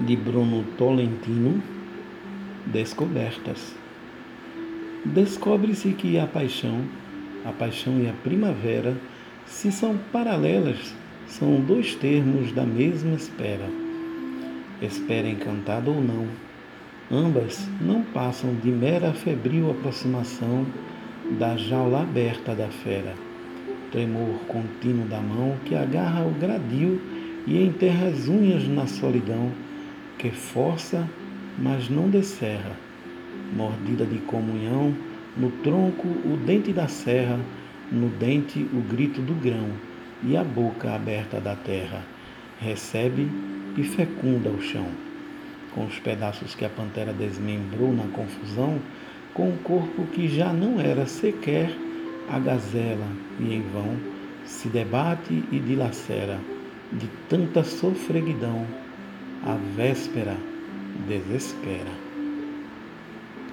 de Bruno Tolentino, Descobertas. Descobre-se que a paixão, a paixão e a primavera, se são paralelas, são dois termos da mesma espera. Espera encantada ou não, ambas não passam de mera febril aproximação da jaula aberta da fera, tremor contínuo da mão que agarra o gradil e enterra as unhas na solidão que força, mas não descerra. Mordida de comunhão, no tronco o dente da serra, no dente o grito do grão e a boca aberta da terra. Recebe e fecunda o chão. Com os pedaços que a pantera desmembrou na confusão, com o corpo que já não era sequer a gazela, e em vão se debate e dilacera de tanta sofreguidão a véspera desespera.